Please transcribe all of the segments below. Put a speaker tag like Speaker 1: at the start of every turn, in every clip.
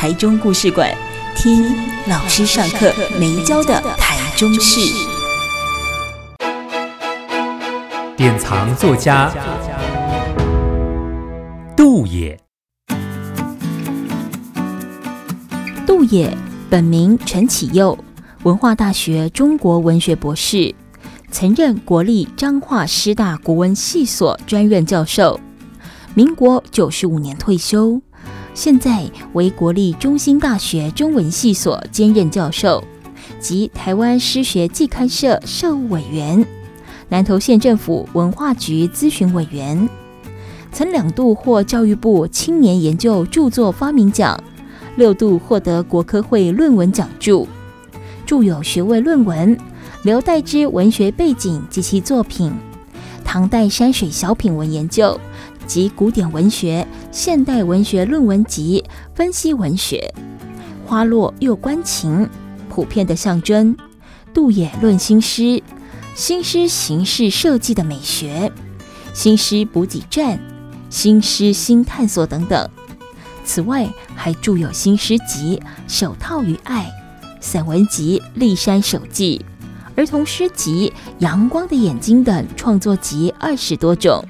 Speaker 1: 台中故事馆，听老师上课没教的台中事。
Speaker 2: 典藏作家杜野，
Speaker 1: 杜野本名陈启佑，文化大学中国文学博士，曾任国立彰化师大国文系所专任教授，民国九十五年退休。现在为国立中兴大学中文系所兼任教授，及台湾诗学季刊社社务委员，南投县政府文化局咨询委员，曾两度获教育部青年研究著作发明奖，六度获得国科会论文奖助，著有学位论文《刘代之文学背景及其作品》，唐代山水小品文研究。及古典文学、现代文学论文集、分析文学，花落又关情，普遍的象征。杜野论新诗，新诗形式设计的美学，新诗补给站，新诗新探索等等。此外，还著有新诗集《手套与爱》、散文集《历山手记》、儿童诗集《阳光的眼睛》等创作集二十多种。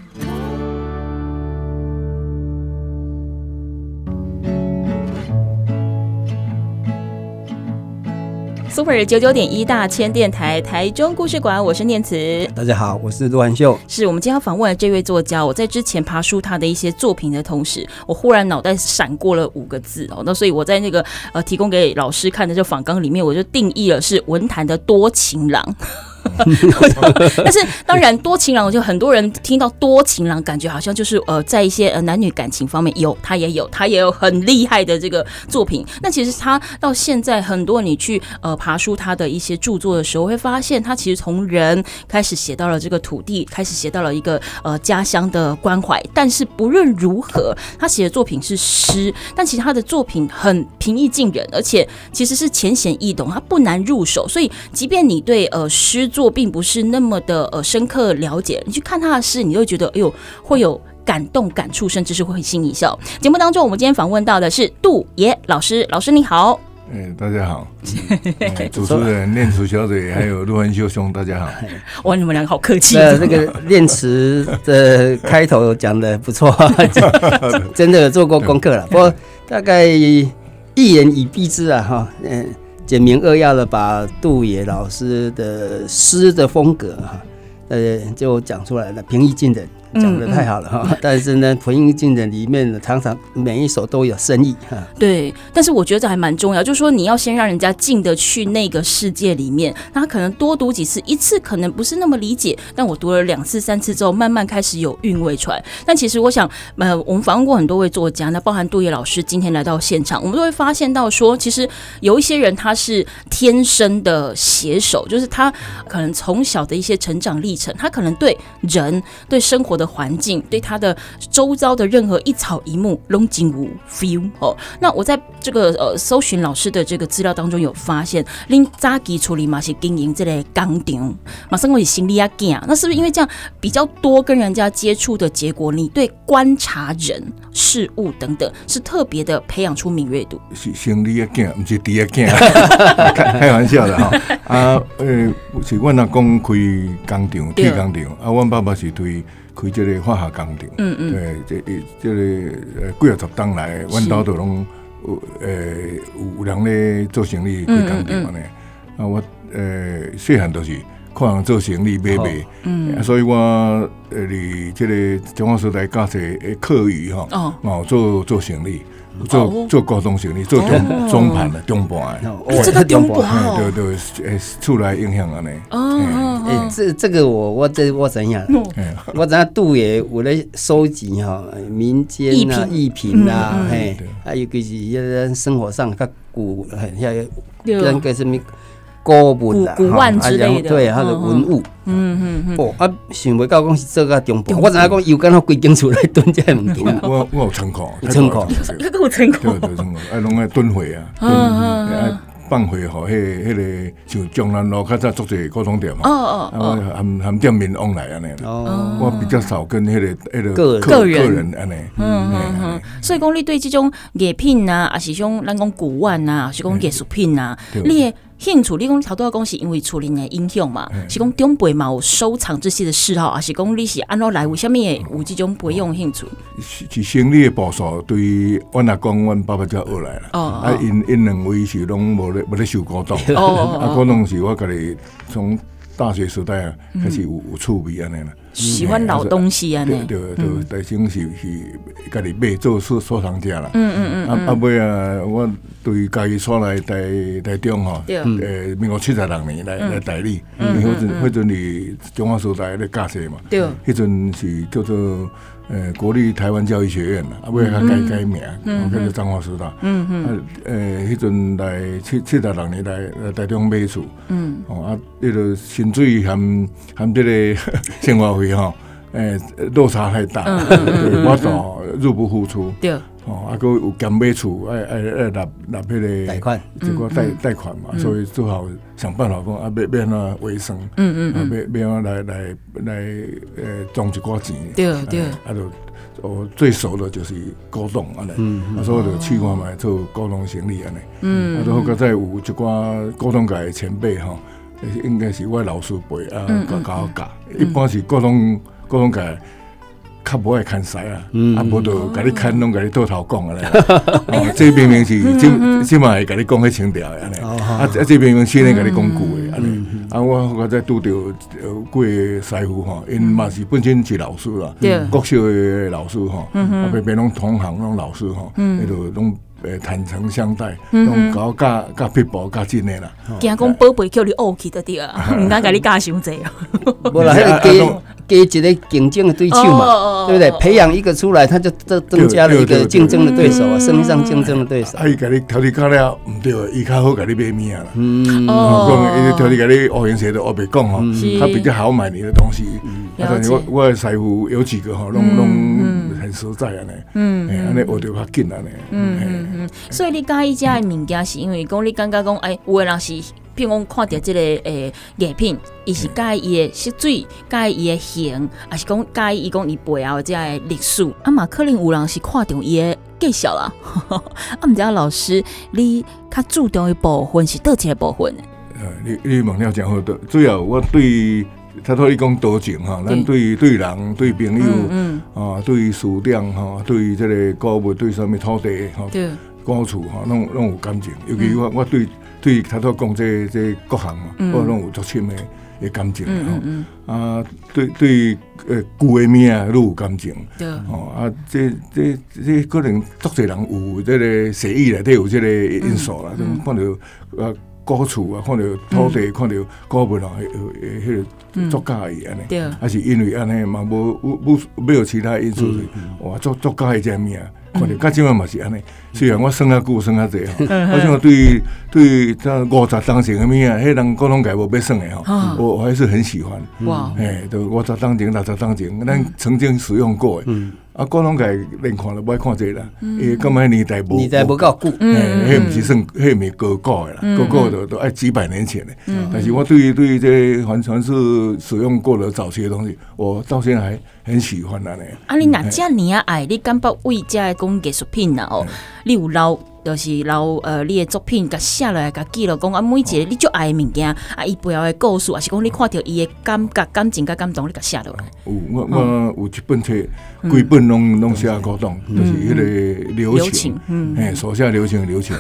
Speaker 1: Super 九九点一大千电台台中故事馆，我是念慈。
Speaker 3: 大家好，我是陆汉秀。
Speaker 1: 是我们今天要访问的这位作家。我在之前爬书他的一些作品的同时，我忽然脑袋闪过了五个字哦。那所以我在那个呃提供给老师看的这访纲里面，我就定义了是文坛的多情郎。但是当然，多情郎就很多人听到多情郎，感觉好像就是呃，在一些呃男女感情方面有他也有他也有很厉害的这个作品。那其实他到现在，很多你去呃爬书他的一些著作的时候，会发现他其实从人开始写到了这个土地，开始写到了一个呃家乡的关怀。但是不论如何，他写的作品是诗，但其实他的作品很平易近人，而且其实是浅显易懂，他不难入手。所以即便你对呃诗作并不是那么的呃深刻了解，你去看他的诗，你就会觉得哎呦会有感动感触，甚至是会会心一笑。节目当中，我们今天访问到的是杜爷老师，老师你好。
Speaker 4: 哎，大家好。主持人念慈小姐还有陆文秀兄，大家好。
Speaker 1: 哇，你们两个好客气。
Speaker 3: 那这个念慈的开头讲的不错，真的有做过功课了。不过大概一言以蔽之啊，哈，嗯。简明扼要的把杜野老师的诗的风格哈，呃，就讲出来了，平易近人。讲的太好了哈，嗯嗯，但是呢，平易近人里面呢，常常每一首都有深意哈。
Speaker 1: 对，但是我觉得这还蛮重要，就是说你要先让人家进得去那个世界里面，那他可能多读几次，一次可能不是那么理解，但我读了两次、三次之后，慢慢开始有韵味出来。但其实我想，呃，我们访问过很多位作家，那包含杜野老师今天来到现场，我们都会发现到说，其实有一些人他是天生的写手，就是他可能从小的一些成长历程，他可能对人、对生活的环境，对他的周遭的任何一草一木拢真有 feel 哦。那我在这个呃搜寻老师的这个资料当中有发现，恁早期处理嘛是经营这类工厂，马上我是心里啊惊。那是不是因为这样比较多跟人家接触的结果，你对观察人事物等等是特别的培养出敏锐度？
Speaker 4: 是心里啊惊，不是地啊惊，开玩笑的哈。啊，呃，是阮阿公开工厂，铁工厂，啊，阮爸爸是对。开这个化学工厂，嗯嗯，对，这这个呃几啊十栋来，阮兜都拢有呃有人咧做生意开工厂嘛呢。啊，我呃细汉都是看人做生意买卖，嗯，所以我呃，你这个中华时代驾车的课余哈，哦，做做生意，做做高中生意，做中中盘的中盘。的，
Speaker 1: 哦，这个中盘哦，
Speaker 4: 对对，诶，出来影响了呢。
Speaker 3: 哦，诶，这这个我我这我怎样？我怎样杜爷我来收集哈民间啊艺品。啊，嘿，还有就是一些生活上较古很像跟个什么。古文啊，
Speaker 1: 古玩之类的，
Speaker 3: 对，他的文物，嗯嗯嗯。哦，啊，想袂到讲是做个中部，我知影讲又敢若规间厝来蹲这物件。
Speaker 4: 我我有仓库，
Speaker 3: 仓库，
Speaker 1: 这 个有仓库，
Speaker 4: 对对仓库，啊，拢爱蹲货啊，嗯嗯，放会吼，迄迄个像江南路较早做者古董店嘛，哦哦哦，含含店面往来安尼，哦，我比较少跟迄个迄个个人。个人。安尼，嗯嗯嗯。
Speaker 1: 所以讲你对这种艺品啊，啊是种咱讲古玩啊，还是讲艺术品啊，你。兴趣，你讲头拄仔讲是因为厝里的影响嘛？嗯、是讲长辈嘛有收藏这些的嗜好，还是讲你是安怎来？为什么会有这种培养兴趣？
Speaker 4: 是是生理的步数，对于阮阿公、阮爸爸才学来啦。哦，哦啊，因因两位是拢无咧无咧收古董。哦啊，可能是我家己从大学时代啊开始有有趣味安尼啦。
Speaker 1: 喜欢老东西啊，
Speaker 4: 对对对，台中是是家己买做收收藏家啦。嗯嗯嗯。啊啊尾啊，我对家己所来台台中吼，诶，民国七十六年来来代理，因为迄阵迄阵是中华时代咧驾车嘛。对。迄阵是叫做诶国立台湾教育学院啦，啊尾较改改名，叫做彰化师大。嗯嗯。啊诶，迄阵来七七十六年来来台中买厝。嗯。哦啊，迄个薪水含含这个 生活。费吼，诶，落差太大，我都入不敷出。对，哦，啊，佫有兼买厝，爱爱爱纳纳迄个
Speaker 3: 贷款，
Speaker 4: 这个贷贷款嘛，所以只好想办法讲啊，要要安怎维生，嗯嗯，啊，要要安怎来来来，呃，赚一寡钱。对对，啊，就我最熟的就是古董安尼，啊，所以就去看买做古董生意安尼，嗯，啊，都搁再有一寡古董界的前辈吼。应该是我老师辈啊，教教我教，一般是各种各种个较无爱看晒啊，啊无就甲你牵拢甲你倒头讲啊咧，这明明是即即嘛会甲你讲迄情调的安尼，啊啊这明明先咧甲你讲句的安尼，啊我我再拄着几个师傅吼，因嘛是本身是老师啦，国小的老师吼，啊别别拢同行拢老师吼，迄个拢。诶，坦诚相待，用搞加加撇步加真诶啦。
Speaker 1: 惊讲宝贝叫你学去得啲啊，唔敢甲你教伤济啊。
Speaker 3: 无啦，加加一个竞争的对手嘛，对不对？培养一个出来，他就增增加了一个竞争的对手啊，生意上竞争的对手。
Speaker 4: 啊，伊甲你头里讲了，唔对，伊较好甲你买物啊啦。嗯，讲伊头里甲你学颜色都学袂讲吼，他比较好买你的东西。但是我我的师傅有几个吼，拢拢很实在安尼。嗯，安尼学着较紧安尼。嗯。
Speaker 1: 嗯，所以你介意这物件，是因为讲你感觉讲，哎，有的人是，譬如讲看到这个诶艺品，伊是介伊的色水，介伊的形，还是讲介伊讲伊背后这个历史。啊嘛，可能有人是看到伊的介绍啦。啊，毋知老师，你较注重的部分是倒一个部分？
Speaker 4: 呃，你你问了真好，主要我对。他说：“你讲多情哈，咱对对人、对朋友，嗯啊，对书店哈，对这个购物、对什么土地哈，高处哈，拢拢有感情。尤其我我对对他说讲这这各行嘛，我拢有足深的的感情哈。啊，对对呃旧的物啊，都有感情。哦啊，这这这可能足侪人有这个写意的，都有这个因素啦。看到呃高厝啊，看到土地，看到古物啊，迄个作家而已安尼，还是因为安尼嘛，无无没有其他因素，哇，作作家的这物啊。看到较即嘛嘛是安尼，虽然我算较久算较济吼，我想对对这五十当前的物啊，迄人古董界无要算的吼，我我还是很喜欢。哇，哎，都五十当前、六十当前，咱曾经使用过的。啊，古董界连看都不爱看这啦，因为根本年代无
Speaker 3: 年代无够？久，
Speaker 4: 哎，迄毋是算，迄毋是高古的啦，高古的都爱几百年前的。但是我对于对于这完全是使用过的早期的东西，我到现在还很喜欢安尼。
Speaker 1: 啊，你哪遮尔啊爱，你敢不为遮个讲艺术品呐？哦，你有留就是留呃，你的作品甲写落来，甲记录讲啊，每一个你最爱的物件啊，伊背后的故事，还是讲你看到伊的感觉、感情、甲感动，你甲写落来。
Speaker 4: 有我我有一本册，规本拢拢写古董，就是迄个流情，哎，手下留情留情。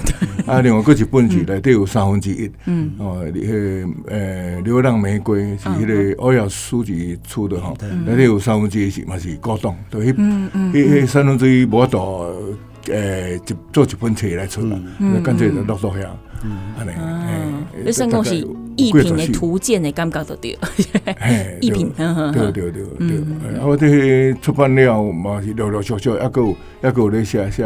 Speaker 4: 啊，另外搁一本是内底有三分之一，嗯。哦，迄个呃，流浪玫瑰是迄个欧阳书记出的吼，内底有三分之一是嘛是古董，对迄迄迄三分之一无多。诶，就做一本册来出啦，干脆就落落下，安尼。
Speaker 1: 你算讲是艺品的图鉴的感觉都对，艺品，
Speaker 4: 对对对对。啊，我这出版了嘛是陆陆续续，还有还有咧写写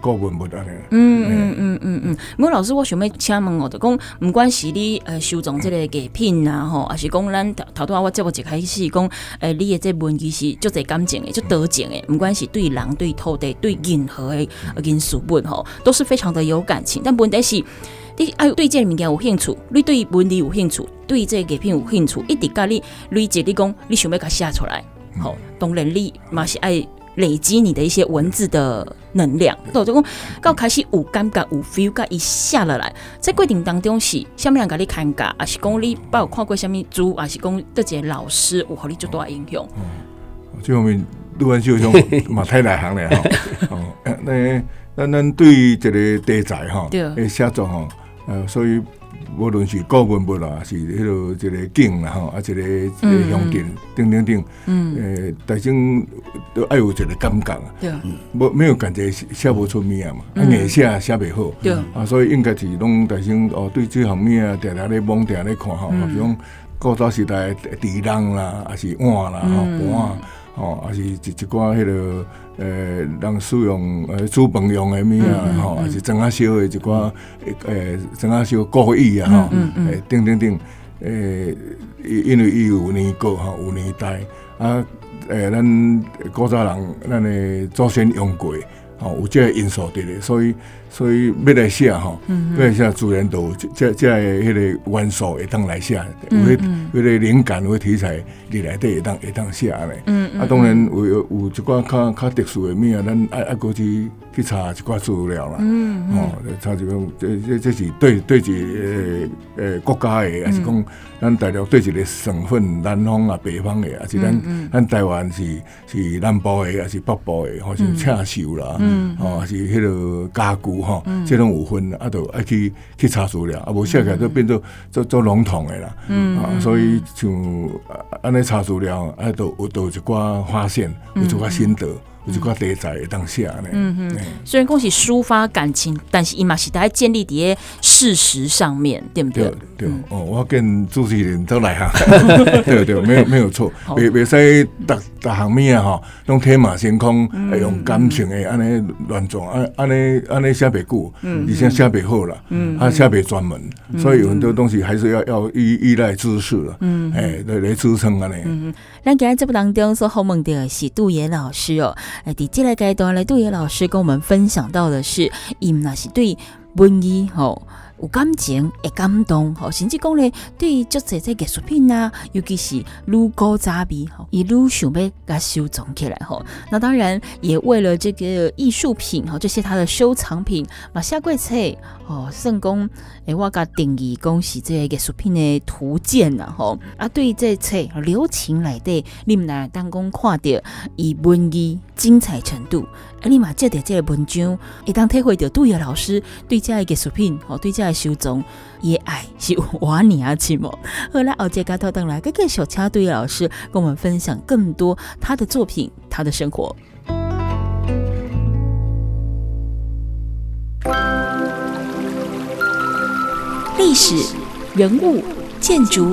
Speaker 4: 古文物安尼。
Speaker 1: 嗯嗯嗯嗯嗯。莫老师，我想要请问哦，就讲唔管是你呃收藏这个艺品啊，吼，还是讲咱头头啊，我节目一开始讲，诶，你的这文字是足侪感情的，足多情的，唔管是对人、对土地、对任何的元素本吼，都是非常的有感情。但问题是。你爱，对这个物件有兴趣，你对文字有兴趣，对这个艺品有兴趣，一直甲你累积，你讲你想要甲写出来，好，当然你嘛是爱累积你的一些文字的能量。到就讲到开始有感觉有 feel，甲伊写落来，在过程当中是啥物人甲你看噶，还是讲你包有看过啥物书，还是讲这个老师有互你足大影响？
Speaker 4: 嗯，这方面录完就用嘛太内行了吼。哦，那咱咱对这个题材哈，诶写作哈。呃，所以无论是古文物啦，是迄落一个景啦，吼，啊，一个一个风景，等等等，嗯，诶，大众都爱有一个感觉啊，对，无没有感觉写不出物啊嘛，啊，硬写写袂好，对，啊，所以应该是拢大众哦，对这方面啊，定定咧网定咧看吼，比如古早时代地人啦，还是碗啦，吼，盘，吼，还是一一寡迄个诶，人使用诶煮饭用的物啊，吼，还是装啊烧的一寡，呃，装啊烧故意啊，吼，诶，等等等，诶，因为伊有年过吼，有年代啊，诶，咱古早人，咱的祖先用过，吼，有即个因素伫咧，所以。所以要来写吼，要来写自然都这这迄个元素会当来写，有迄迄个灵感，有题材，你来得会当会当写嘞。啊，当然有有有一寡较较特殊的物啊，咱爱爱过去去查一寡资料啦。哦，查一个这这这是对对一个诶国家的，还是讲咱大陆对一个省份，南方啊、北方的，还是咱咱台湾是是南部的，还是北部的，好像刺绣啦，哦，是迄个家具。吼，这种有分，啊，都爱去去查资料，啊，无写起来都变做做做笼统的啦，嗯，啊，所以像安尼查资料，啊，都有都有一寡发现，有一寡心得。有一个题材当下呢。嗯哼，
Speaker 1: 虽然讲是抒发感情，但是伊嘛是在建立伫事实上面，对不对？对，
Speaker 4: 对哦，我跟主持人都来哈。对对，没有没有错，别别使逐逐项物啊吼，用天马行空，用感情的安尼乱撞，安安尼安尼写袂久，嗯，而且写袂好啦，嗯，啊写袂专门，所以有很多东西还是要要依依赖知识了，嗯，哎，来来支撑安尼。嗯，
Speaker 1: 咱今日节目当中所访问的是杜岩老师哦。诶，第这个阶段来，杜野老师跟我们分享到的是，伊那是对文艺吼。有感情，会感动，吼，甚至讲咧，对于足侪这艺术品啊，尤其是愈古早味，吼，伊愈想要甲收藏起来，吼。那当然也为了这个艺术品，吼，这些他的收藏品，嘛写过册，吼，算讲，诶，我甲定义讲是这个艺术品的图鉴啦，吼。啊，对于这册留情内底，你们来当讲看到伊文艺精彩程度。啊，你嘛，借着这个文章，会当体会到杜野老师对这个艺术品，吼，对这个收藏，也爱是有瓦尼亚奇莫。后来，后节加头等来，跟个小恰杜野老师跟我们分享更多他的作品，他的生活。历史、人物、建筑、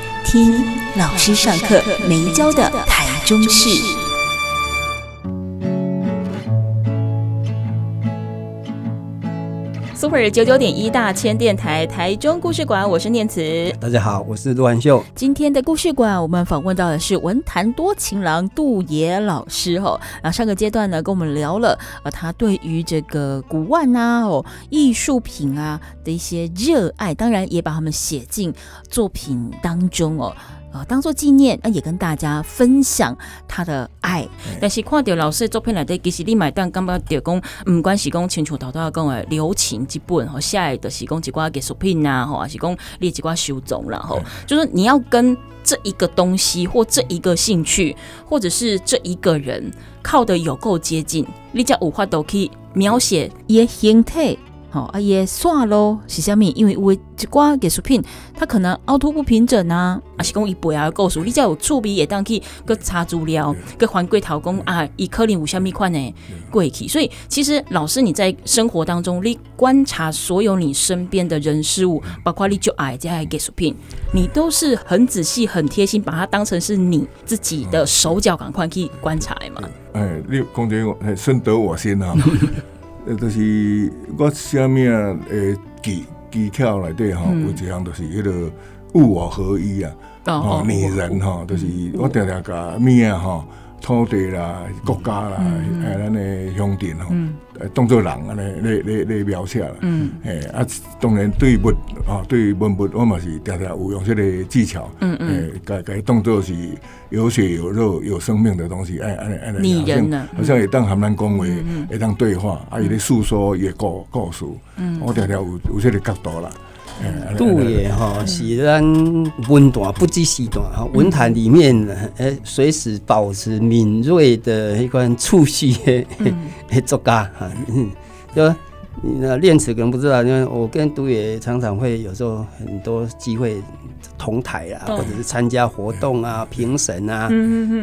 Speaker 1: 听老师上课没教的台中事。Super 九九点一大千电台台中故事馆，我是念慈。
Speaker 3: 大家好，我是陆汉秀。
Speaker 1: 今天的故事馆，我们访问到的是文坛多情郎杜野老师哈。啊，上个阶段呢，跟我们聊了呃，他对于这个古玩啊、哦艺术品啊的一些热爱，当然也把他们写进作品当中哦。呃，当做纪念，那也跟大家分享他的爱。嗯、但是看到老师的作品来的，其实你买单感觉就讲，唔管是讲清楚头都要讲的留情之本，吼，下来的是讲几挂艺术品呐，吼，还是讲列几挂收藏然后就是你要跟这一个东西或这一个兴趣，或者是这一个人靠得有够接近，你才有法都可以描写伊的形态。好，啊也算咯，是虾米？因为有一寡艺术品，它可能凹凸不平整啊，啊是讲伊背后的故事，你只要有触笔也当去个查资料，个还归头讲啊，伊可能有虾米款的过去。所以其实老师你在生活当中，你观察所有你身边的人事物，包括你就爱这些艺术品，你都是很仔细、很贴心，把它当成是你自己的手脚，赶快去观察的嘛。
Speaker 4: 哎，你讲这个深得我心啊。呃，就是我写物啊，诶，技技巧内底吼，有一项就是迄个物我合一啊，哦，拟人吼，就是我常常甲物啊吼，土地啦、国家啦，诶，咱诶乡镇吼，诶，当做人安尼咧咧咧描写啦，嗯。诶，啊，当然对物啊，对文物我嘛是常常有用这个技巧，嗯嗯。诶，甲甲当做是有血有肉有生命的东西，哎哎哎，
Speaker 1: 拟人呢，
Speaker 4: 好像会当含咱讲话，会当对话，啊，伊咧诉说伊的故故事，我常常有有这个角度啦。
Speaker 3: 杜野哈是咱文坛不羁时段哈，文坛里面诶，随时保持敏锐的一款触须的 作家哈，就你那练词可能不知道，因为我跟杜野常常会有时候很多机会同台啊，或者是参加活动啊、评审啊，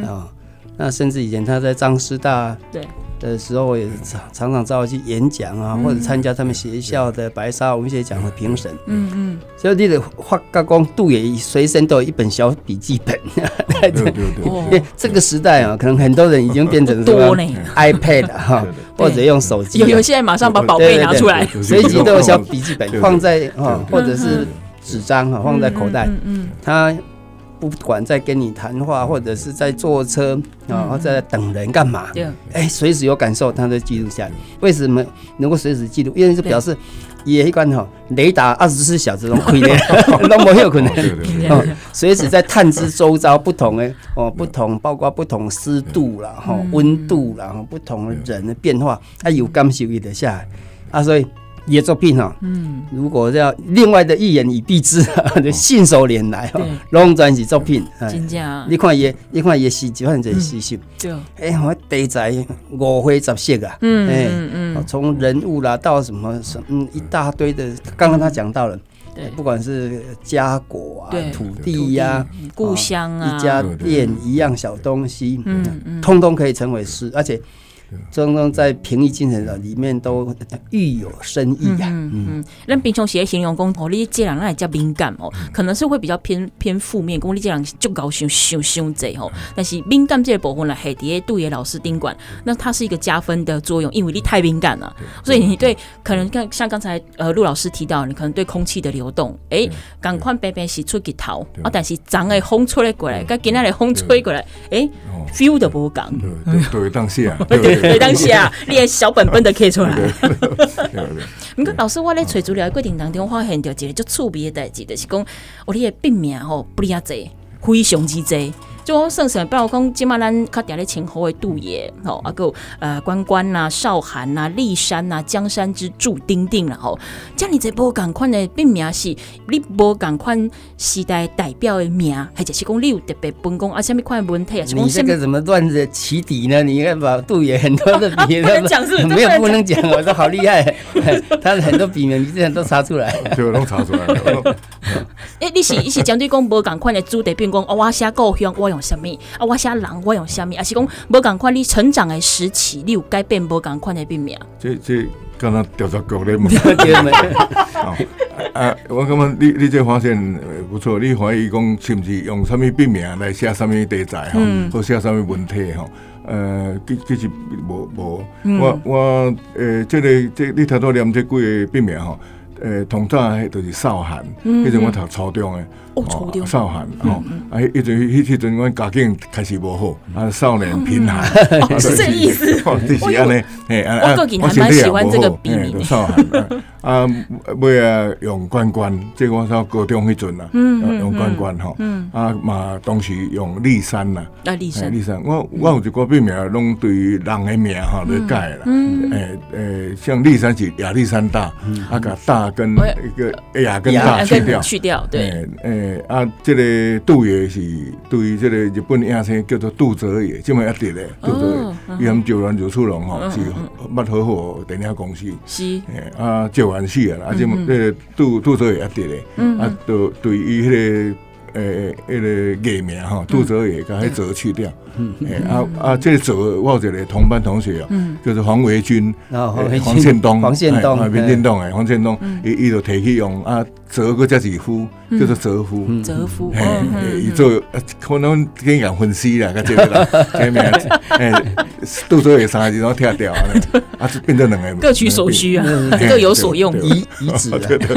Speaker 3: 啊，那甚至以前他在张师大对。的时候，我也常常常找我去演讲啊，或者参加他们学校的白沙文学奖的评审。嗯嗯，所以你的画加工杜也随身都有一本小笔记本。对 对对，因为这个时代啊，可能很多人已经变成 多呢 iPad 哈，或者用手机。有有，现在马上把宝贝拿出来，随机都有小笔记本放在啊，或者是纸张哈，放在口袋。嗯嗯，他。不管在跟你谈话，或者是在坐车，然后在等人干嘛？对，哎，随时有感受，他都记录下来。为什么能够随时记录？因为是表示也一关哈，雷达二十四小时都开的，都没有可能哦。随时在探知周遭不同的哦，不同包括不同湿度啦，哈，温度啦，哈，不同的人的变化，他有感受一得下来啊，所以。也作品哈，嗯，如果要另外的一言以蔽之，就信手拈来哈，拢全是作品，真正。你看也，你看也是，就很真实性。对，哎，我题材五花十色啊，嗯嗯嗯，从人物啦到什么什么一大堆的，刚刚他讲到了，对，不管是家国啊、土地呀、
Speaker 1: 故乡啊、
Speaker 3: 一家店一样小东西，嗯嗯，通通可以成为诗，而且。中中在平易近人的里面都寓有深意呀。嗯嗯，
Speaker 1: 那平常写形容讲，哦，你这人那也叫敏感哦，可能是会比较偏偏负面，讲你这人就高兴伤伤贼哦。但是敏感这个部分呢，海蝶杜野老师丁管，那它是一个加分的作用，因为你太敏感了，所以你对。可能像像刚才呃陆老师提到，你可能对空气的流动，哎，赶快白白洗出去逃啊，但是长的风吹过来，跟今天的风吹过来，哎，feel 都不讲，
Speaker 4: 对对，当下。
Speaker 1: 对，当下你连小本本都刻出来。你看，老师，我咧找资料的过程当中，发现到一个足趣味的代志，就是讲，我哋的病名吼不哩啊济，非常之济。就我算算，比如讲，今麦咱较定咧称呼的杜爷，吼，啊个呃关关呐、少寒呐、骊山呐、江山之柱丁丁啦，吼，这样你这无共款的笔名是，你无共款时代代表的名，或者是讲你有特别分工啊，什么款的文体啊？
Speaker 3: 你这个怎么乱子起底呢？你应该把杜爷很多的笔 名，没有不能讲，我说好厉害，他的很多笔名你这样都查出来，
Speaker 4: 对，都查出来。
Speaker 1: 哎，你是你是针对讲无共款的主题，比如讲我写故乡，我用。什么啊？我写人，我用什么？还是讲无共款？你成长的时期，你有改变无共款的笔名？
Speaker 4: 这这刚刚调查过的嘛？啊，我感觉你你这发现不错。你怀疑讲是不是用什么笔名来写什么题材哈？或写什么文体哈？呃，其其实无无，我我诶，这个这你头拄念这几个笔名吼，诶，同早迄都是少汉，迄阵我读初中诶。
Speaker 1: 哦，
Speaker 4: 少寒哦，啊，一阵迄迄阵，阮家境开始无好，啊，少年贫寒，
Speaker 1: 是这意思，
Speaker 4: 就是安尼，嘿，啊，
Speaker 1: 我个人还蛮喜欢这个笔名，
Speaker 4: 少寒，啊，尾啊用关关，即我上高中迄阵啦，用关关吼，啊嘛，当时用立山啦，
Speaker 1: 啊立山，
Speaker 4: 立山，我我有一个笔名，拢对于人的名吼来改啦，诶诶，像立山是亚历山大，啊个大跟一个亚跟大去掉，
Speaker 1: 去掉，对，诶。
Speaker 4: 啊，这个杜爷是对于这个日本影星叫做杜泽野，这么一直咧，杜泽野，伊含久远久出龙吼，是捌好好电影公司，是，啊，赵元死啊，啊，这么这个杜杜泽野一直嘞，啊，就对于迄个诶，迄个艺名吼，杜泽野甲迄泽去掉，诶，啊啊，这个泽我有一个同班同学啊，叫做黄维军，黄宪东，黄宪东，黄建东诶，黄宪东，伊伊就提起用啊。泽个叫几夫，叫做泽夫，
Speaker 1: 泽夫，
Speaker 4: 嘿，伊做可能跟人分析啦，个这个啦，前面，诶，杜泽野三个字拢跳掉，啊，就变成两个，
Speaker 1: 各取所需啊，各有所用，
Speaker 3: 移移植啊，对对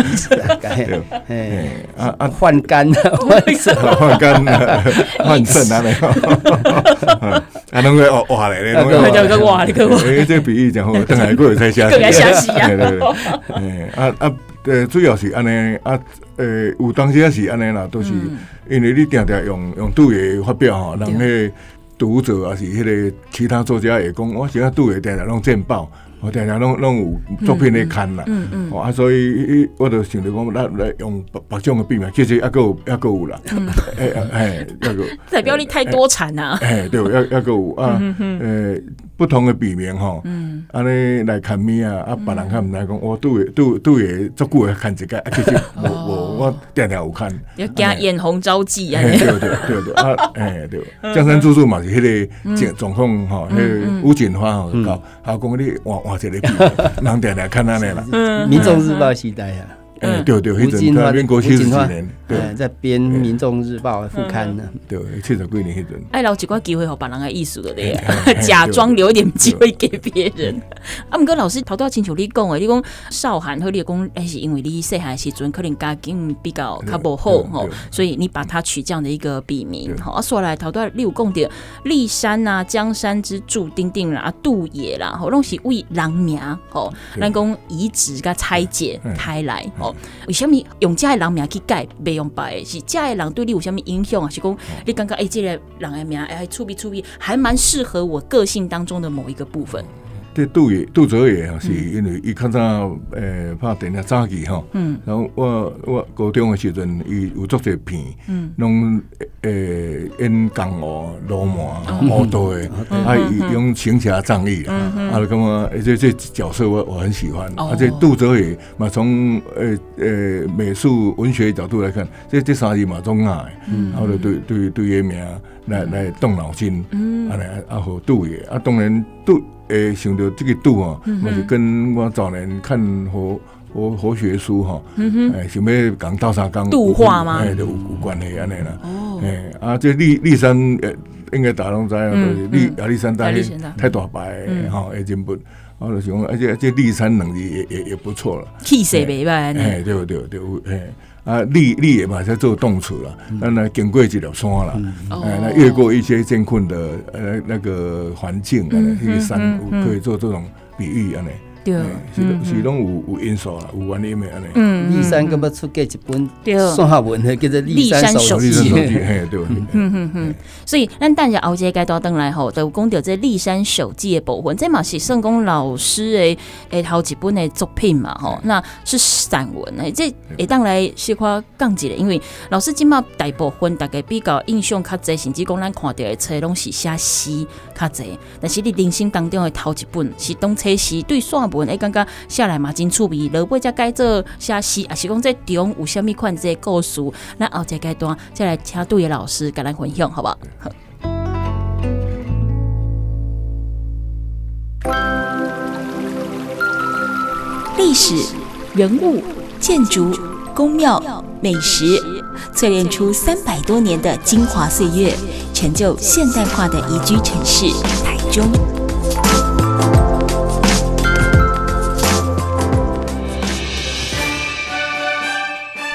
Speaker 4: 对，哎，啊啊，
Speaker 3: 换肝啊，换肾，
Speaker 4: 换肝啊，换肾啊，那个，啊，拢个哇来咧，
Speaker 1: 拢个挖嚟个挖，
Speaker 4: 诶，这比喻讲好，等下过会再写，
Speaker 1: 更加详细啊，
Speaker 4: 对对，诶，啊啊。呃，主要是安尼啊，呃，有当时也是安尼啦，都是因为你定定用用杜爷发表吼，人迄读者啊是迄个其他作家会讲，我现在杜爷定定拢见报，我常常拢拢有作品来看啦，嗯嗯，啊，所以我就想着讲，咱来用白种的笔名，其实还阁有还够有啦，诶 诶，还阁
Speaker 1: 代表你太多产啊，
Speaker 4: 哎，对，要要够有啊，诶。不同的笔名吼，安尼来看咪啊，啊，别人看唔来讲，我都会都都会足久会看一个，啊，其实我我我定定有看，
Speaker 1: 要惊眼红招忌啊，
Speaker 4: 对对对对，啊，诶对，江山处处嘛是迄个总总统吼，迄个吴锦华吼，搞，还讲你换换一个笔，人定定看安尼啦，
Speaker 3: 民众日报时代啊。
Speaker 4: 嗯，对对，迄阵在民国七十几年，对，
Speaker 3: 在编《民众日报》副刊呢。
Speaker 4: 对，七十几年迄阵。
Speaker 1: 哎，留几块机会和别人的艺术的咧，假装留一点机会给别人。啊，毋过老师头拄仔亲像你讲的，你讲少涵和你讲，哎，是因为你细汉时阵可能家境比较较无好吼，所以你把他取这样的一个笔名。好，啊，说来头拄仔你有讲到立山呐，江山之柱丁丁啦，杜爷啦，吼，拢是为人名吼，咱讲移植甲拆解开来吼。为什么用这个人名去改，袂用别的？是这个人对你有什么影响啊？是讲你感觉哎，这个人的名哎，出笔出笔还蛮适合我个性当中的某一个部分。
Speaker 4: 这杜爷杜泽爷是因为伊较早诶拍电影早期吼，嗯，然后我我高中的时阵，伊有做些片，嗯，拢诶演江湖罗马好多诶，啊，用行侠仗义啊，啊，感觉，这这角色我我很喜欢，而且杜泽爷嘛，从诶诶美术文学角度来看，这这三字嘛中啊，嗯，然后对对对个名来来动脑筋，嗯，啊来啊好杜爷。啊，当然杜。诶，想到这个杜啊，嘛是跟我早年看佛佛佛学书哈，诶，想要讲倒三讲，
Speaker 1: 度化吗？
Speaker 4: 诶，有有关系安尼啦。哦，诶，啊，这立立山诶，应该大家拢知啊，就是立亚历山大太大牌哈，诶，真不，我就想，而且这立山能力也也也不错了，
Speaker 1: 气势袂歹，
Speaker 4: 诶，对对对，诶。啊，立立也嘛在做动词了，那那经过几条山了，哎，那越过一些艰困的呃那个环境，那个山可以做这种比喻啊，呢。对，是是拢有有因素啦，有原因的安尼。
Speaker 3: 嗯，立山搁要出过一本算学文的，叫做《立山手记》。
Speaker 4: 嘿，对。
Speaker 1: 嗯嗯嗯。所以，咱等下后一个阶段登来吼，就讲到这《立山手记》的部分，这嘛是算讲老师的诶头一本的作品嘛，吼，那是散文诶，这会当来小可讲一下，因为老师今嘛大部分大概比较印象较侪，甚至讲咱看到的册拢是写诗较侪，但是你人生当中的头一本是当册诗，对算。文诶，感觉下来嘛真趣味，落尾再改做写诗，也是讲在中有虾米款这个故事，那后一阶段再来请杜爷老师跟咱分享，好不好？历史、人物、建筑、宫庙、美食，淬炼出三百多年的精华岁月，成就现代化的宜居城市台。中。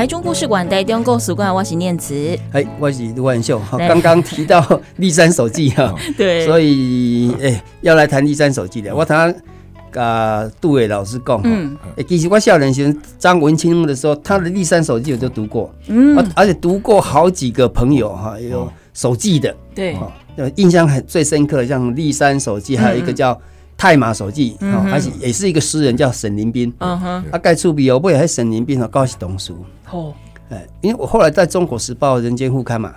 Speaker 1: 台中故事馆台中故事馆，我是念慈，
Speaker 3: 哎，我是卢万秀。好，刚刚提到立山手记哈，对，所以哎，要来谈立山手记的。我谈。啊杜伟老师讲，嗯，其实我小年时张文清的时候，他的立山手记我就读过，嗯，而且读过好几个朋友哈，有手记的，对，印象很最深刻的，像立山手记，还有一个叫太马手记，而且也是一个诗人叫沈林彬，嗯哼，啊，盖出笔哦，不也还沈林彬哦，高级董书。哦，哎，因为我后来在中国时报《人间副刊》嘛，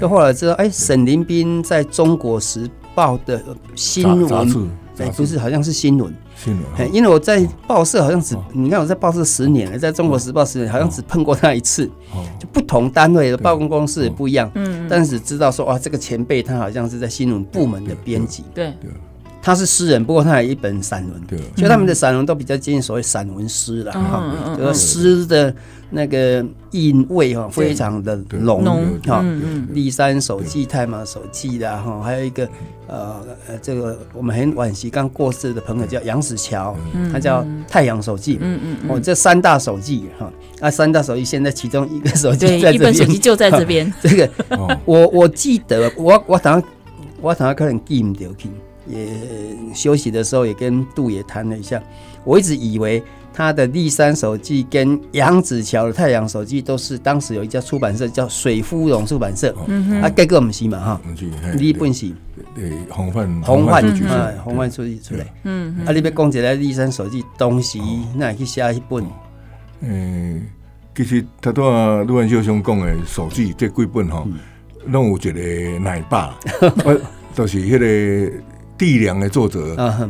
Speaker 3: 就后来知道，哎，沈林彬在中国时报的新闻，哎，不是，好像是新闻，新闻。因为我在报社好像只，你看我在报社十年了，在中国时报十年，好像只碰过他一次，就不同单位的报公公司也不一样，嗯，但是知道说，哇，这个前辈他好像是在新闻部门的编辑，对。他是诗人，不过他有一本散文，对，所以他们的散文都比较接近所谓散文诗了哈，这个诗的那个韵味哈，非常的浓哈。立山手记、太马手记的哈，还有一个呃呃，这个我们很惋惜刚过世的朋友叫杨子乔，他叫太阳手记，嗯嗯哦，这三大手记哈，啊，三大手记现在其中一个手记在这边，一本手记就在这边。这个我我记得，我我等下我等下可能记不掉去。也休息的时候也跟杜也谈了一下，我一直以为他的立山手记跟杨子乔的太阳手记都是当时有一家出版社叫水芙蓉出版社，啊，这个不是嘛哈，你本是对红范红范啊红范出出来，嗯，啊，你别讲起来立山手记东西，那去写一本，
Speaker 4: 嗯，其实他都啊卢万秀兄讲的手记这几本哈，拢有一个奶爸，我 都是迄个。地良的作者啊，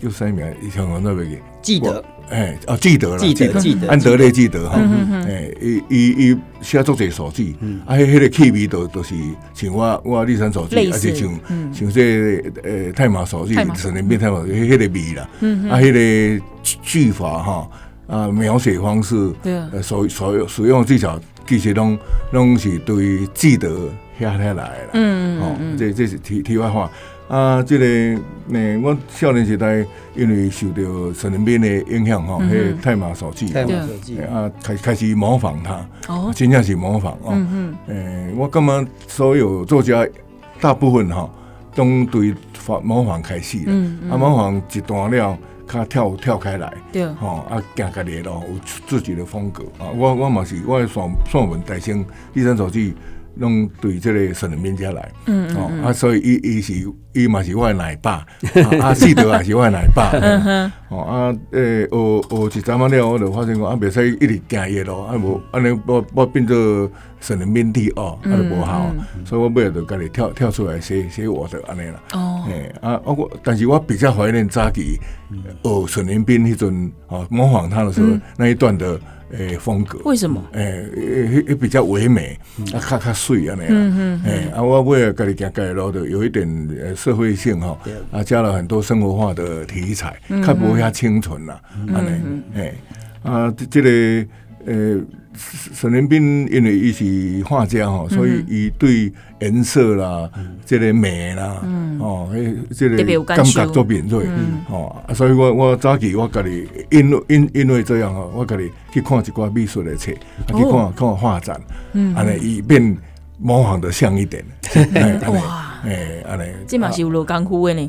Speaker 4: 叫啥名？像我那边嘅。
Speaker 3: 记得，
Speaker 4: 哎，哦，记得了，
Speaker 3: 记得记得，
Speaker 4: 安德烈记得。哈，哎，伊伊伊写作者手记，啊，迄个气味都都是像我我立山手记，而且像像这呃太马手记，沈林彬太马，迄个味啦，啊，迄个句法哈，啊，描写方式，呃，所所有使用技巧，其实拢拢是对记得遐遐来了，嗯哦，这这是题题外话。啊，这个呢，我少年时代因为受到沈林斌的影响哈，迄太马手记，太马手记啊，开开始模仿他，哦，真正是模仿哦。诶，我感觉所有作家大部分哈，都对模仿开始了，啊，模仿一段了，他跳跳开来，对，吼，啊，行家己咯，有自己的风格啊。我我嘛是，我的散散文大生，第三手记。拢对这个沈林彬家来，嗯嗯，哦啊，所以伊伊是伊嘛是我的奶爸，啊，四德也是我的奶爸，哦啊，诶，学学一阵仔了，我就发现讲啊，袂使一直行伊咯，啊无，安尼我我变做沈林彬弟哦，啊就无好，所以我尾就家己跳跳出来写写我的安尼啦，哦，哎啊，我但是我比较怀念早期哦沈林斌迄阵哦模仿他的时候那一段的。诶，风格。
Speaker 1: 为什么？
Speaker 4: 诶，诶，比较唯美，啊，较较水啊那样。诶，啊，我为了家己行街路的，有一点社会性哈，啊，加了很多生活化的题材，较无遐清纯啦，安尼，哎，啊，这个诶。沈林斌因为伊是画家吼，所以伊对颜色啦、这个美啦，哦，诶，这个感觉做敏锐，哦，所以我我早期我家己因因因为这样吼，我家己去看一寡美术的册，去看看画展，安尼伊变模仿的像一点。哇，哎，安尼，
Speaker 1: 这嘛是有落功夫的呢。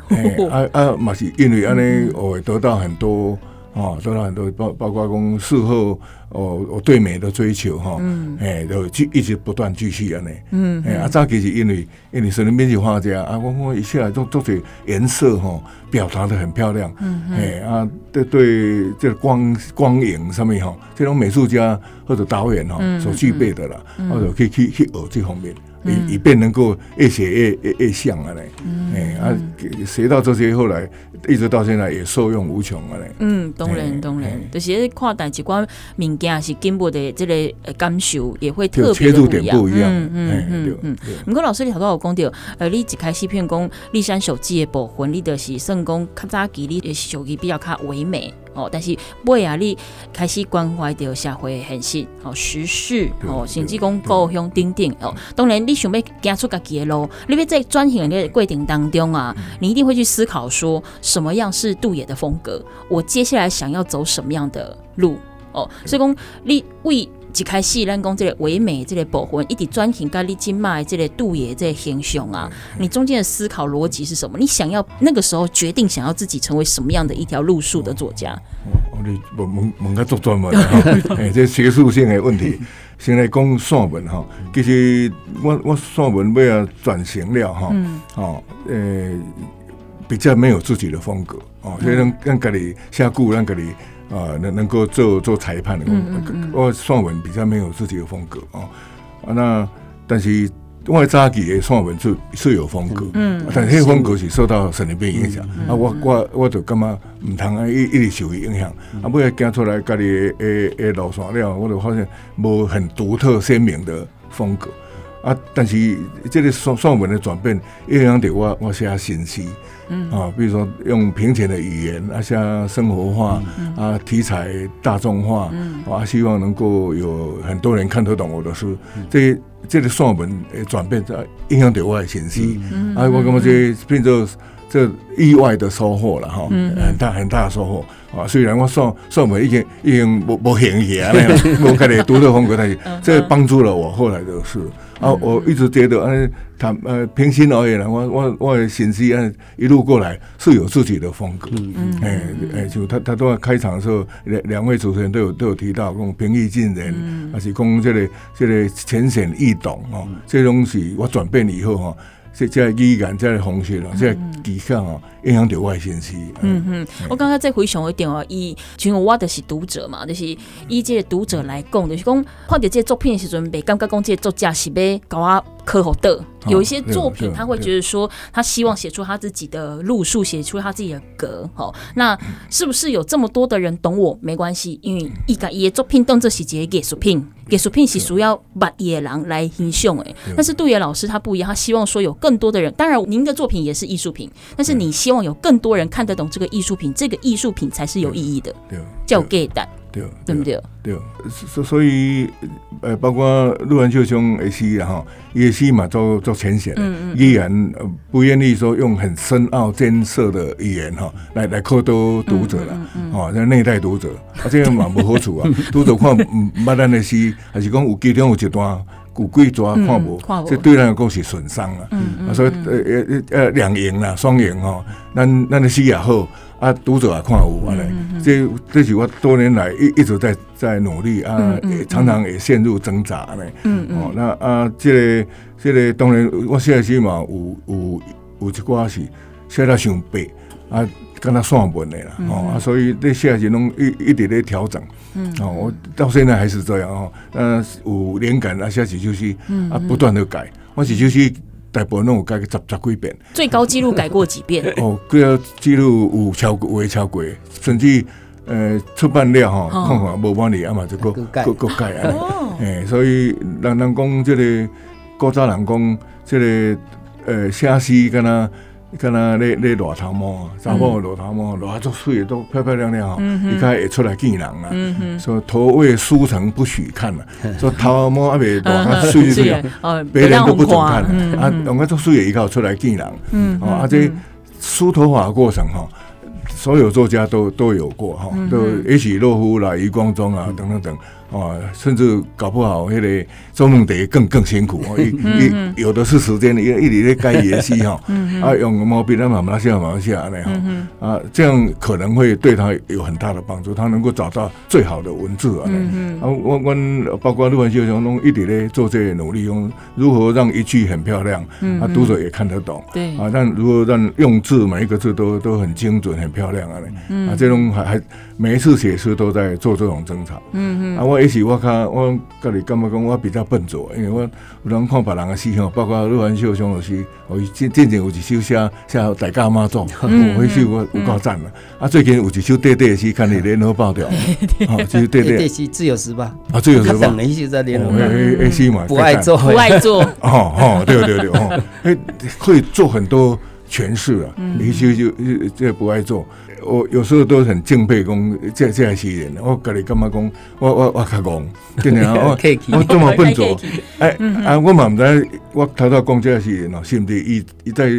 Speaker 4: 啊啊，嘛是因为安尼，我会得到很多。哦，得到很多包包括讲事后哦，我对美的追求哈，哎，就继一直不断继续安尼，嗯，哎，啊，早期是因为因为是编辑画家啊，我我一下来都都是颜色哈，表达的很漂亮，嗯，哎啊，对对，这光光影上面哈，这种美术家或者导演哈所具备的啦，或者可以去去学这方面。以以便能够越写越越越像啊嘞，哎啊，学到这些后来一直到现在也受用无穷啊嘞。
Speaker 1: 嗯，当然当然，就是看待一寡物件是根本的这个感受也会特别
Speaker 4: 切入点不一样。嗯
Speaker 1: 嗯嗯嗯。不过老师你头先有讲到，呃，你一开始片讲立山手记的部分，你就是算讲较早期你的手机比较较唯美。哦，但是尾啊，你开始关怀到社会现实，哦，时事，哦，甚至讲故乡等等，哦，当然你想要走出家己的路，你要在转型的过程当中啊，你一定会去思考说，什么样是杜野的风格？我接下来想要走什么样的路？哦，所以讲你为。一开始咱讲这个唯美这个部分，一直转型到你今卖这个杜爷这个形象啊，你中间的思考逻辑是什么？你想要那个时候决定想要自己成为什么样的一条路数的作家？
Speaker 4: 我你问问问个做专门哈，哎，这学术性的问题，先来讲散文哈。其实我我散文为了转型了哈，哦，呃，比较没有自己的风格哦，所以让让家里下顾让家里。啊，能能够做做裁判的，我算文比较没有自己的风格啊。那但是我早期的算文是是有风格，嗯，但个风格是受到沈林变影响啊。我我我就感觉唔通啊，一一直受伊影响啊。不过行出来家里诶诶路线了，我就发现无很独特鲜明的风格啊。但是这个算算文的转变影响到我我写信息。嗯。啊，比如说用平浅的语言啊，像生活化、嗯、啊，题材大众化，嗯、啊，希望能够有很多人看得懂我的书。嗯、这这个散文转变在影响到我的信息，嗯、啊，我感觉这变做这意外的收获了哈，嗯、很大很大的收获。啊。虽然我散散文已经已经不不行起来了，我开始独特风格，但是这帮助了我后来的事。啊，我一直觉得，哎，他呃，平心而言呢，我我我的信息啊，一路过来是有自己的风格，嗯。嗯，哎哎，就他他都在开场的时候，两两位主持人都有都有提到，讲平易近人，还是讲这个这个浅显易懂哦，这东西我转变以后哈。这这语言这个方式咯，这技巧哦，影响着我的信息。嗯嗯，
Speaker 1: 我感觉这非常一点哦，伊像我的是读者嘛，就是以这个读者来讲，就是讲看到这个作品的时阵，袂感觉讲这个作家是要甲我科好的。有一些作品，他会觉得说，他希望写出他自己的路数，写出他自己的格。好，那是不是有这么多的人懂我？没关系，因为一个伊的作品当作是一个艺术品。艺术品是需要把野狼来欣赏诶，但是杜野老师他不一样，他希望说有更多的人，当然您的作品也是艺术品，但是你希望有更多人看得懂这个艺术品，这个艺术品才是有意义的，叫给的。对，对不对？
Speaker 4: 对，所所以，呃，包括陆文秀兄也是哈，也是嘛，做做浅显，依然不愿意说用很深奥艰涩的语言哈，来来扣多读者了，哦，那内代读者，啊，这样嘛不好处啊，读者看唔唔捌咱的诗，还是讲有其中有一段古贵抓看无，这对咱来讲是损伤啊，所以呃呃呃两赢啦，双赢哦，咱咱的诗也好。啊，读者也看有安尼，这这是我多年来一一直在在努力啊，也常常也陷入挣扎嘞。嗯嗯。哦，那啊，这个这个当然，我写的诗嘛，有有有一寡是写得伤白啊，跟他散文的啦。哦，啊，所以这写的是拢一一直在调整。嗯。哦，我到现在还是这样哦。嗯，有灵感啊，写几首诗啊，不断的改。我几首诗。大部分拢有改过十十几遍，
Speaker 1: 最高纪录改过几遍？
Speaker 4: 哦，个纪录有超过，有超过，甚至呃出版了吼，看看无半年啊嘛，就个个个改啊，哎，所以人人讲即个古早人讲即个呃写诗跟他。看那那那裸汤猫，查某裸汤猫，裸做水都漂漂亮亮哈，一看也出来见人啊，说头未梳成不许看了，说头毛还没裸他水水啊，别人都不准看啊，两个做水也一个出来见人，啊，这梳头发的过程哈，所有作家都都有过哈，都也许洛夫啦、余光中啊等等等。哦，甚至搞不好，迄个做梦得更更辛苦哦，一一有的是时间，一一直在改野戏哈，啊，用毛笔来慢慢写，慢慢写那样，啊，这样可能会对他有很大的帮助，他能够找到最好的文字啊，啊，我我包括陆文秀兄一直在做这些努力，用如何让一句很漂亮，啊，读者也看得懂，对，啊，但如何让用字每一个字都都很精准、很漂亮啊，啊，这种还还每一次写诗都在做这种争吵，嗯嗯，啊，我。也许我较我家己感觉讲我比较笨拙，因为我有人看别人的诗吼，包括陆文秀兄老师，我之之前有一首写写大家妈祖，我迄首我有够赞了。啊，最近有一首短短的诗，看你联合报掉，哦，就是短短的
Speaker 3: 是自由时报。
Speaker 4: 啊，自由时报，
Speaker 3: 等了一首在联合报，
Speaker 4: 诶诶，嘛，
Speaker 1: 不爱做，不爱做，
Speaker 4: 哦哦，对对对，哦，诶，会做很多诠释啊，一些就这不爱做。我有时候都很敬佩讲这这些人，我家己感觉讲，我我我较戆，真的 我我这么笨拙，哎啊，我嘛毋知，我头头讲这些人哦，是不是？伊伊在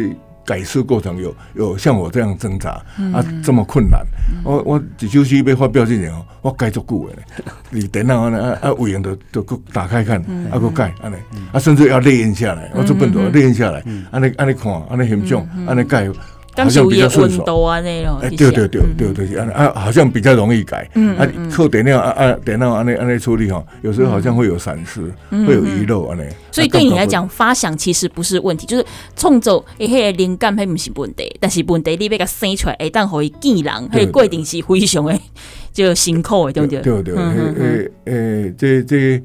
Speaker 4: 改诗过程有有像我这样挣扎啊，这么困难？我我一首诗要发表之前哦，我改足久的，你电脑啊啊，委员都都搁打开看，啊搁改，安尼。啊，甚至要列印下来，我做笨拙列印下来，安尼安尼看，安尼欣赏，安尼改。好像比较顺手啊，那种。哎，对对对对对，啊啊，好像比较容易改。嗯啊，靠电脑啊啊，电脑安尼安尼处理哈，有时候好像会有闪失，会有遗漏啊那。
Speaker 1: 所以对你来讲，发想其实不是问题，就是创作诶，迄个灵感，迄不是问题，但是问题你要甲生出来，会当互伊见人，迄个过程是非常诶，就辛苦的，对不对？
Speaker 4: 对对，诶诶诶，这这。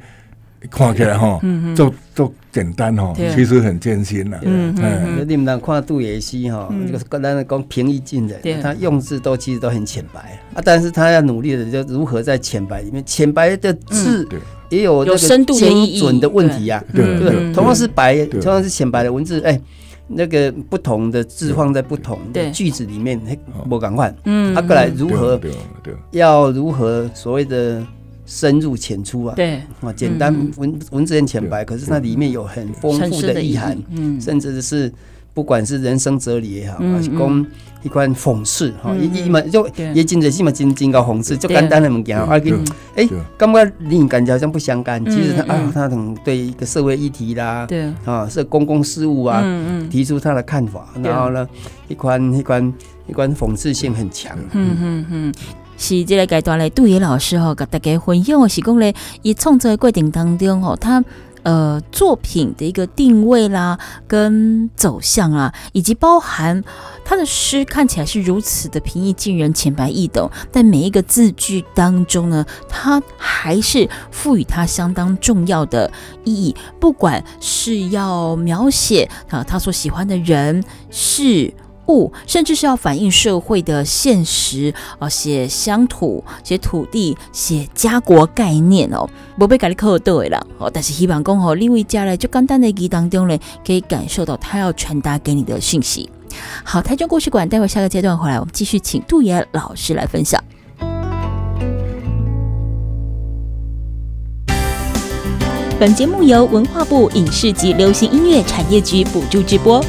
Speaker 4: 看起来哈，做做简单哈，其实很艰辛呐。嗯
Speaker 3: 嗯，你们当看杜野溪哈，这个跟咱讲平易近人，他用字都其实都很浅白啊，但是他要努力的就如何在浅白里面，浅白的字也有那个精准的问题呀。对。对，同样是白，同样是浅白的文字，哎，那个不同的字放在不同的句子里面，不赶快。嗯，他，过来如何要如何所谓的。深入浅出啊，
Speaker 1: 对。
Speaker 3: 啊，简单文文字很浅白，可是它里面有很丰富的意涵，嗯。甚至是不管是人生哲理也好，还是讲一款讽刺哈，一一嘛就也真侪是嘛真真搞讽刺，就简单的物件，而且哎，感觉你感觉好像不相干，其实他啊，他等对一个社会议题啦，对。啊，是公共事务啊，提出他的看法，然后呢，一款一款一款讽刺性很强，嗯嗯嗯。
Speaker 1: 是这个阶段嘞，杜野老师哈，跟大家分享的是讲嘞，以创作的过程当中哈，他呃作品的一个定位啦，跟走向啊，以及包含他的诗看起来是如此的平易近人、浅白易懂，但每一个字句当中呢，他还是赋予他相当重要的意义，不管是要描写啊他所喜欢的人事。甚至是要反映社会的现实啊，写乡土，写土地，写家国概念哦，不被改的扣对了哦。但是希望讲吼，另外家来就简单的记当中嘞，可以感受到他要传达给你的信息。好，台中故事馆，待会下个阶段回来，我们继续请杜野老师来分享。本节目由文化部影视及流行音乐产业局补助直播。